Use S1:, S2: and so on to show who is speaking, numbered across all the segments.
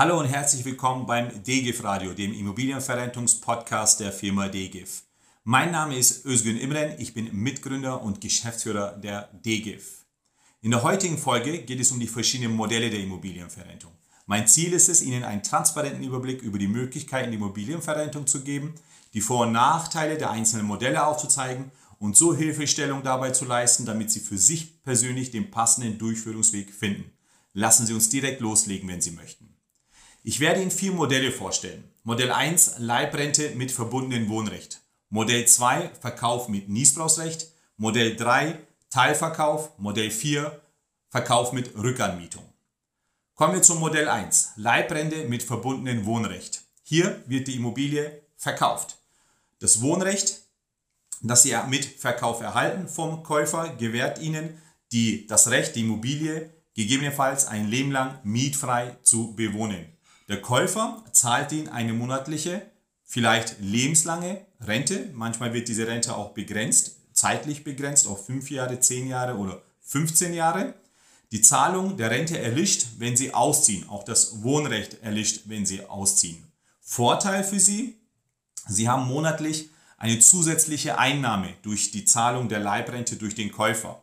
S1: Hallo und herzlich willkommen beim DGIF Radio, dem Immobilienverrentungspodcast der Firma DGIF. Mein Name ist Özgün Imren, ich bin Mitgründer und Geschäftsführer der DGIF. In der heutigen Folge geht es um die verschiedenen Modelle der Immobilienverrentung. Mein Ziel ist es, Ihnen einen transparenten Überblick über die Möglichkeiten der Immobilienverrentung zu geben, die Vor- und Nachteile der einzelnen Modelle aufzuzeigen und so Hilfestellung dabei zu leisten, damit Sie für sich persönlich den passenden Durchführungsweg finden. Lassen Sie uns direkt loslegen, wenn Sie möchten. Ich werde Ihnen vier Modelle vorstellen. Modell 1 Leibrente mit verbundenem Wohnrecht. Modell 2 Verkauf mit Niesbrauchsrecht. Modell 3 Teilverkauf. Modell 4 Verkauf mit Rückanmietung. Kommen wir zum Modell 1 Leibrente mit verbundenem Wohnrecht. Hier wird die Immobilie verkauft. Das Wohnrecht, das Sie mit Verkauf erhalten vom Käufer, gewährt Ihnen die, das Recht, die Immobilie gegebenenfalls ein Leben lang mietfrei zu bewohnen. Der Käufer zahlt Ihnen eine monatliche, vielleicht lebenslange Rente. Manchmal wird diese Rente auch begrenzt, zeitlich begrenzt auf 5 Jahre, 10 Jahre oder 15 Jahre. Die Zahlung der Rente erlischt, wenn Sie ausziehen. Auch das Wohnrecht erlischt, wenn Sie ausziehen. Vorteil für Sie, Sie haben monatlich eine zusätzliche Einnahme durch die Zahlung der Leibrente durch den Käufer.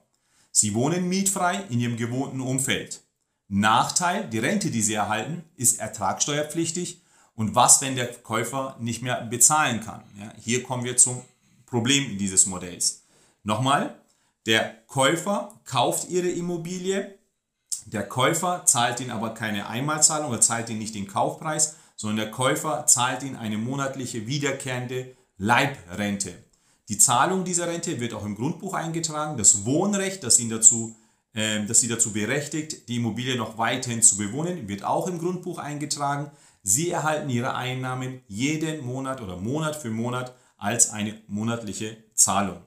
S1: Sie wohnen mietfrei in Ihrem gewohnten Umfeld. Nachteil, die Rente, die Sie erhalten, ist ertragssteuerpflichtig. Und was, wenn der Käufer nicht mehr bezahlen kann? Ja, hier kommen wir zum Problem dieses Modells. Nochmal, der Käufer kauft Ihre Immobilie, der Käufer zahlt Ihnen aber keine Einmalzahlung oder zahlt Ihnen nicht den Kaufpreis, sondern der Käufer zahlt Ihnen eine monatliche wiederkehrende Leibrente. Die Zahlung dieser Rente wird auch im Grundbuch eingetragen. Das Wohnrecht, das Ihnen dazu ähm, dass sie dazu berechtigt, die Immobilie noch weiterhin zu bewohnen, wird auch im Grundbuch eingetragen. Sie erhalten ihre Einnahmen jeden Monat oder Monat für Monat als eine monatliche Zahlung.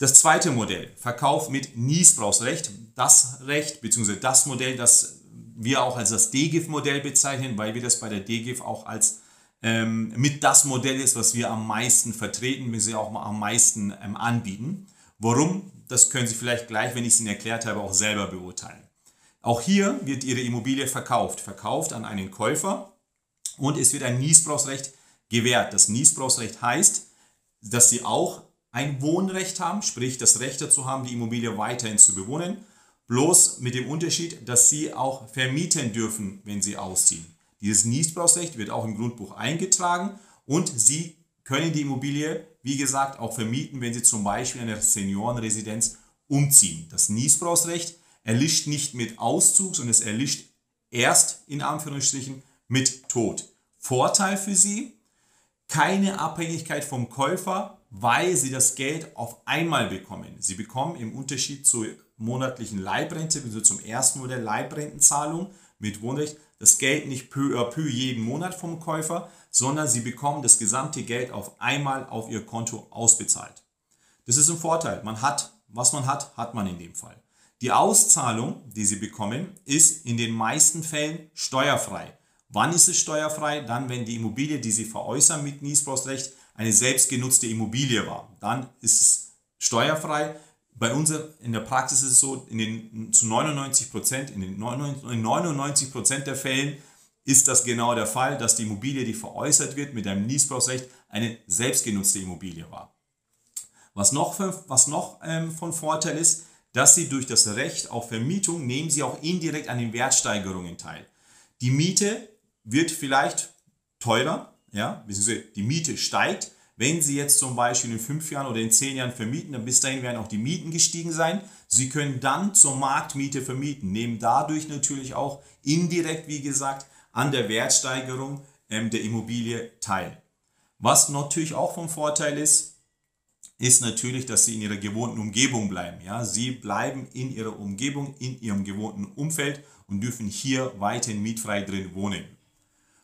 S1: Das zweite Modell, Verkauf mit Niesbrauchsrecht, das Recht bzw. das Modell, das wir auch als das DGIF-Modell bezeichnen, weil wir das bei der DGIF auch als ähm, mit das Modell ist, was wir am meisten vertreten, wir sie auch am meisten ähm, anbieten. Warum? Das können Sie vielleicht gleich, wenn ich es Ihnen erklärt habe, auch selber beurteilen. Auch hier wird Ihre Immobilie verkauft, verkauft an einen Käufer und es wird ein Niesbrauchsrecht gewährt. Das Niesbrauchsrecht heißt, dass Sie auch ein Wohnrecht haben, sprich das Recht dazu haben, die Immobilie weiterhin zu bewohnen, bloß mit dem Unterschied, dass Sie auch vermieten dürfen, wenn Sie ausziehen. Dieses Niesbrauchsrecht wird auch im Grundbuch eingetragen und Sie können die Immobilie, wie gesagt, auch vermieten, wenn Sie zum Beispiel eine Seniorenresidenz umziehen. Das Niesbrauchsrecht erlischt nicht mit Auszug, sondern es erlischt erst in Anführungsstrichen mit Tod. Vorteil für Sie, keine Abhängigkeit vom Käufer, weil Sie das Geld auf einmal bekommen. Sie bekommen im Unterschied zur monatlichen Leibrente, also zum ersten Modell Leibrentenzahlung mit Wohnrecht, das Geld nicht peu à peu jeden Monat vom Käufer, sondern sie bekommen das gesamte Geld auf einmal auf ihr Konto ausbezahlt. Das ist ein Vorteil. Man hat, was man hat, hat man in dem Fall. Die Auszahlung, die sie bekommen, ist in den meisten Fällen steuerfrei. Wann ist es steuerfrei? Dann, wenn die Immobilie, die sie veräußern mit Niesbrauchsrecht, eine selbstgenutzte Immobilie war. Dann ist es steuerfrei bei uns in der Praxis ist es so, in den, zu 99 Prozent, in den 99 Prozent der Fällen ist das genau der Fall, dass die Immobilie, die veräußert wird mit einem Niesbrauchsrecht, eine selbstgenutzte Immobilie war. Was noch, was noch ähm, von Vorteil ist, dass Sie durch das Recht auf Vermietung nehmen Sie auch indirekt an den Wertsteigerungen teil. Die Miete wird vielleicht teurer, ja, beziehungsweise die Miete steigt, wenn Sie jetzt zum Beispiel in fünf Jahren oder in zehn Jahren vermieten, dann bis dahin werden auch die Mieten gestiegen sein. Sie können dann zur Marktmiete vermieten, nehmen dadurch natürlich auch indirekt, wie gesagt, an der Wertsteigerung ähm, der Immobilie teil. Was natürlich auch vom Vorteil ist, ist natürlich, dass Sie in Ihrer gewohnten Umgebung bleiben. Ja? Sie bleiben in Ihrer Umgebung, in Ihrem gewohnten Umfeld und dürfen hier weiterhin mietfrei drin wohnen.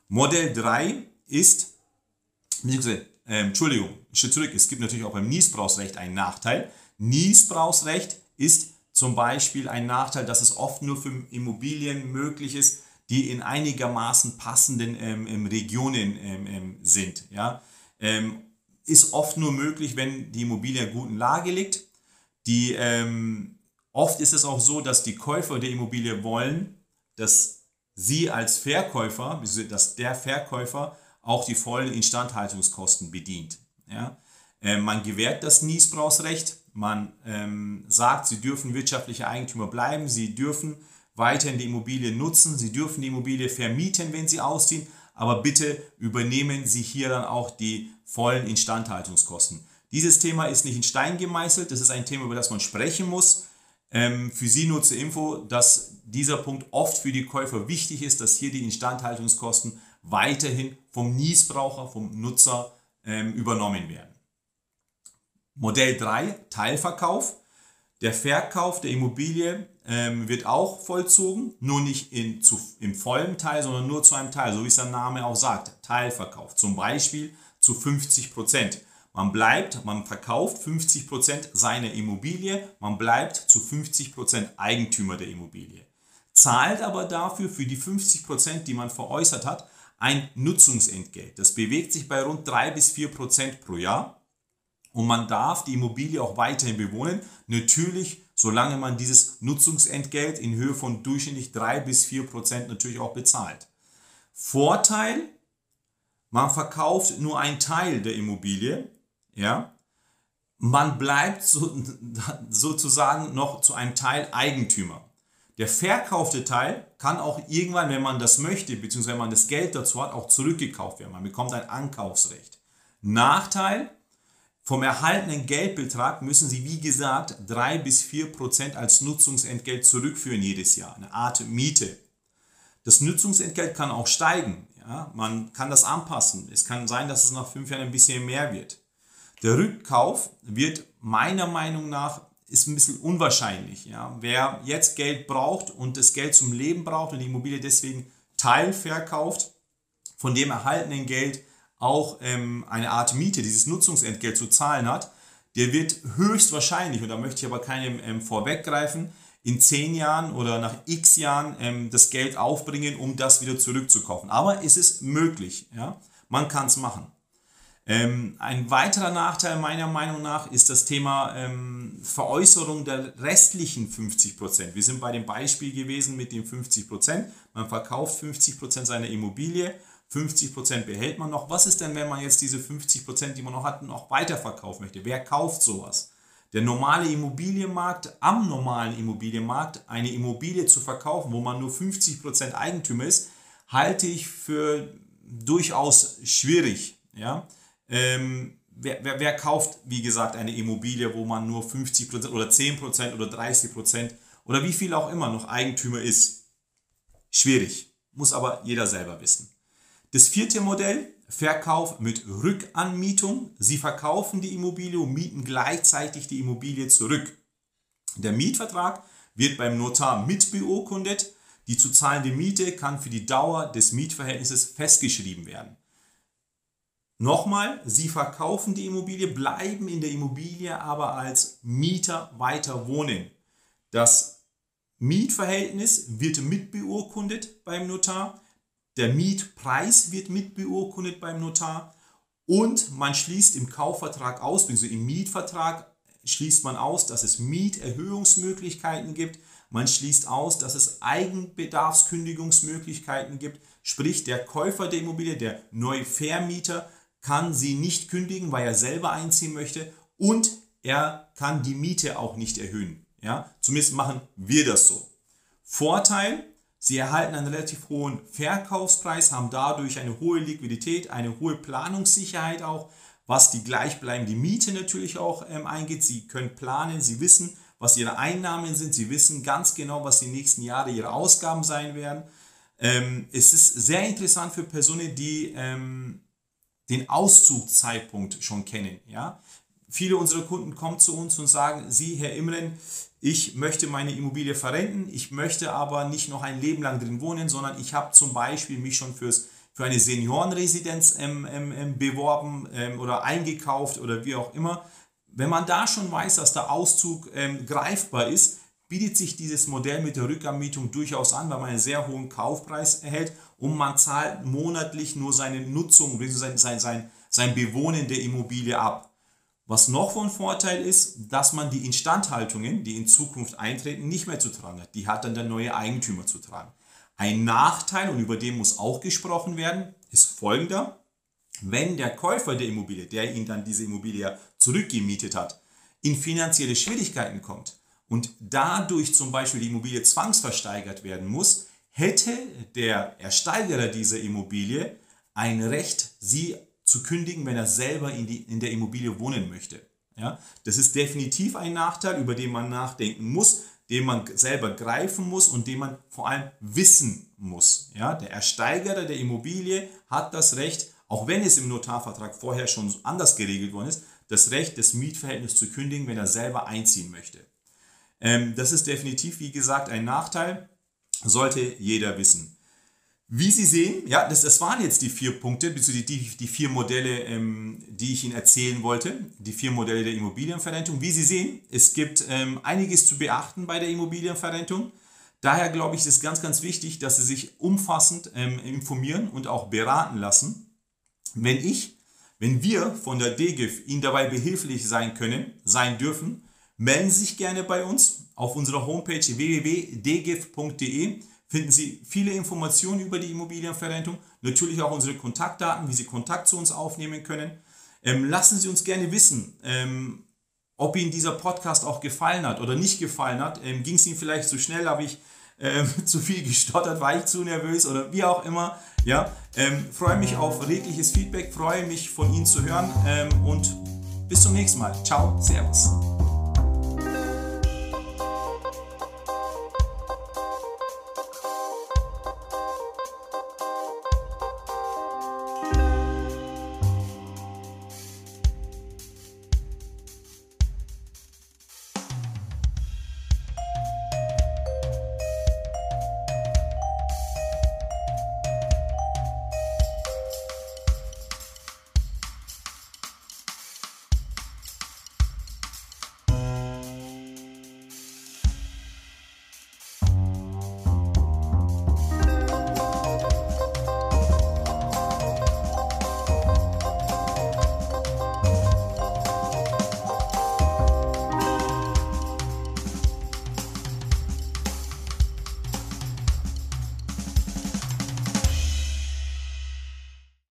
S1: Modell 3 ist, ähm, Entschuldigung, Schritt zurück, es gibt natürlich auch beim Niesbrauchsrecht einen Nachteil. Niesbrauchsrecht ist zum Beispiel ein Nachteil, dass es oft nur für Immobilien möglich ist, die in einigermaßen passenden ähm, ähm Regionen ähm, ähm, sind. Ja? Ähm, ist oft nur möglich, wenn die Immobilie in guten Lage liegt. Die, oft ist es auch so, dass die Käufer der Immobilie wollen, dass Sie als Verkäufer, dass der Verkäufer auch die vollen Instandhaltungskosten bedient. Ja? Äh, man gewährt das Niesbrauchsrecht, man ähm, sagt, sie dürfen wirtschaftliche Eigentümer bleiben, sie dürfen weiterhin die Immobilie nutzen, sie dürfen die Immobilie vermieten, wenn sie ausziehen, aber bitte übernehmen Sie hier dann auch die vollen Instandhaltungskosten. Dieses Thema ist nicht in Stein gemeißelt, das ist ein Thema, über das man sprechen muss. Ähm, für Sie nur zur Info, dass dieser Punkt oft für die Käufer wichtig ist, dass hier die Instandhaltungskosten weiterhin vom Niesbraucher, vom Nutzer ähm, übernommen werden. Modell 3, Teilverkauf. Der Verkauf der Immobilie ähm, wird auch vollzogen, nur nicht in, zu, im vollen Teil, sondern nur zu einem Teil, so wie es der Name auch sagt, Teilverkauf. Zum Beispiel zu 50 Prozent. Man bleibt, man verkauft 50 Prozent seiner Immobilie, man bleibt zu 50 Prozent Eigentümer der Immobilie. Zahlt aber dafür für die 50 Prozent, die man veräußert hat, ein Nutzungsentgelt. Das bewegt sich bei rund 3 bis 4 Prozent pro Jahr. Und man darf die Immobilie auch weiterhin bewohnen. Natürlich, solange man dieses Nutzungsentgelt in Höhe von durchschnittlich 3 bis 4 Prozent natürlich auch bezahlt. Vorteil, man verkauft nur einen Teil der Immobilie. Ja? Man bleibt so, sozusagen noch zu einem Teil Eigentümer. Der verkaufte Teil kann auch irgendwann, wenn man das möchte, beziehungsweise wenn man das Geld dazu hat, auch zurückgekauft werden. Man bekommt ein Ankaufsrecht. Nachteil, vom erhaltenen Geldbetrag müssen Sie, wie gesagt, 3 bis 4 Prozent als Nutzungsentgelt zurückführen jedes Jahr. Eine Art Miete. Das Nutzungsentgelt kann auch steigen. Ja? Man kann das anpassen. Es kann sein, dass es nach fünf Jahren ein bisschen mehr wird. Der Rückkauf wird meiner Meinung nach ist ein bisschen unwahrscheinlich. Ja? Wer jetzt Geld braucht und das Geld zum Leben braucht und die Immobilie deswegen teilverkauft, von dem erhaltenen Geld auch ähm, eine Art Miete, dieses Nutzungsentgelt zu zahlen hat, der wird höchstwahrscheinlich, und da möchte ich aber keinem ähm, vorweggreifen, in zehn Jahren oder nach x Jahren ähm, das Geld aufbringen, um das wieder zurückzukaufen. Aber es ist möglich. Ja? Man kann es machen. Ähm, ein weiterer Nachteil meiner Meinung nach ist das Thema ähm, Veräußerung der restlichen 50%. Wir sind bei dem Beispiel gewesen mit den 50%. Man verkauft 50% seiner Immobilie 50% behält man noch. Was ist denn, wenn man jetzt diese 50% die man noch hat, noch weiterverkaufen möchte? Wer kauft sowas? Der normale Immobilienmarkt, am normalen Immobilienmarkt eine Immobilie zu verkaufen, wo man nur 50% Eigentümer ist, halte ich für durchaus schwierig. Ja? Ähm, wer, wer, wer, kauft, wie gesagt, eine Immobilie, wo man nur 50% oder 10% oder 30% oder wie viel auch immer noch Eigentümer ist? Schwierig. Muss aber jeder selber wissen. Das vierte Modell, Verkauf mit Rückanmietung. Sie verkaufen die Immobilie und mieten gleichzeitig die Immobilie zurück. Der Mietvertrag wird beim Notar mitbeurkundet. Die zu zahlende Miete kann für die Dauer des Mietverhältnisses festgeschrieben werden. Nochmal, Sie verkaufen die Immobilie, bleiben in der Immobilie aber als Mieter weiter wohnen. Das Mietverhältnis wird mitbeurkundet beim Notar. Der Mietpreis wird mitbeurkundet beim Notar und man schließt im Kaufvertrag aus, also im Mietvertrag schließt man aus, dass es Mieterhöhungsmöglichkeiten gibt. Man schließt aus, dass es Eigenbedarfskündigungsmöglichkeiten gibt. Sprich, der Käufer der Immobilie, der Neuvermieter, kann sie nicht kündigen, weil er selber einziehen möchte und er kann die Miete auch nicht erhöhen. Ja? Zumindest machen wir das so. Vorteil, Sie erhalten einen relativ hohen Verkaufspreis, haben dadurch eine hohe Liquidität, eine hohe Planungssicherheit auch, was die gleichbleibende Miete natürlich auch ähm, eingeht. Sie können planen, Sie wissen, was Ihre Einnahmen sind, Sie wissen ganz genau, was die nächsten Jahre Ihre Ausgaben sein werden. Ähm, es ist sehr interessant für Personen, die ähm, den Auszugszeitpunkt schon kennen. Ja? Viele unserer Kunden kommen zu uns und sagen, Sie, Herr Imren, ich möchte meine Immobilie verrenten, ich möchte aber nicht noch ein Leben lang drin wohnen, sondern ich habe zum Beispiel mich schon fürs, für eine Seniorenresidenz ähm, ähm, ähm, beworben ähm, oder eingekauft oder wie auch immer. Wenn man da schon weiß, dass der Auszug ähm, greifbar ist, bietet sich dieses Modell mit der Rückanmietung durchaus an, weil man einen sehr hohen Kaufpreis erhält und man zahlt monatlich nur seine Nutzung, sein, sein, sein, sein Bewohnen der Immobilie ab. Was noch von Vorteil ist, dass man die Instandhaltungen, die in Zukunft eintreten, nicht mehr zu tragen hat. Die hat dann der neue Eigentümer zu tragen. Ein Nachteil, und über den muss auch gesprochen werden, ist folgender. Wenn der Käufer der Immobilie, der ihn dann diese Immobilie zurückgemietet hat, in finanzielle Schwierigkeiten kommt und dadurch zum Beispiel die Immobilie zwangsversteigert werden muss, hätte der Ersteigerer dieser Immobilie ein Recht, sie zu kündigen, wenn er selber in, die, in der Immobilie wohnen möchte. Ja, das ist definitiv ein Nachteil, über den man nachdenken muss, den man selber greifen muss und den man vor allem wissen muss. Ja, der Ersteigerer der Immobilie hat das Recht, auch wenn es im Notarvertrag vorher schon anders geregelt worden ist, das Recht, das Mietverhältnis zu kündigen, wenn er selber einziehen möchte. Ähm, das ist definitiv, wie gesagt, ein Nachteil, sollte jeder wissen. Wie Sie sehen, ja, das, das waren jetzt die vier Punkte, die, die, vier Modelle, ähm, die ich Ihnen erzählen wollte, die vier Modelle der Immobilienverrentung. Wie Sie sehen, es gibt ähm, einiges zu beachten bei der Immobilienverrentung. Daher glaube ich, ist es ganz, ganz wichtig, dass Sie sich umfassend ähm, informieren und auch beraten lassen. Wenn ich, wenn wir von der DGIF Ihnen dabei behilflich sein können, sein dürfen, melden Sie sich gerne bei uns auf unserer Homepage www.dgif.de finden Sie viele Informationen über die Immobilienverrentung, natürlich auch unsere Kontaktdaten, wie Sie Kontakt zu uns aufnehmen können. Ähm, lassen Sie uns gerne wissen, ähm, ob Ihnen dieser Podcast auch gefallen hat oder nicht gefallen hat. Ähm, Ging es Ihnen vielleicht zu schnell, habe ich ähm, zu viel gestottert, war ich zu nervös oder wie auch immer. Ja, ähm, freue mich auf redliches Feedback, freue mich von Ihnen zu hören ähm, und bis zum nächsten Mal. Ciao, Servus.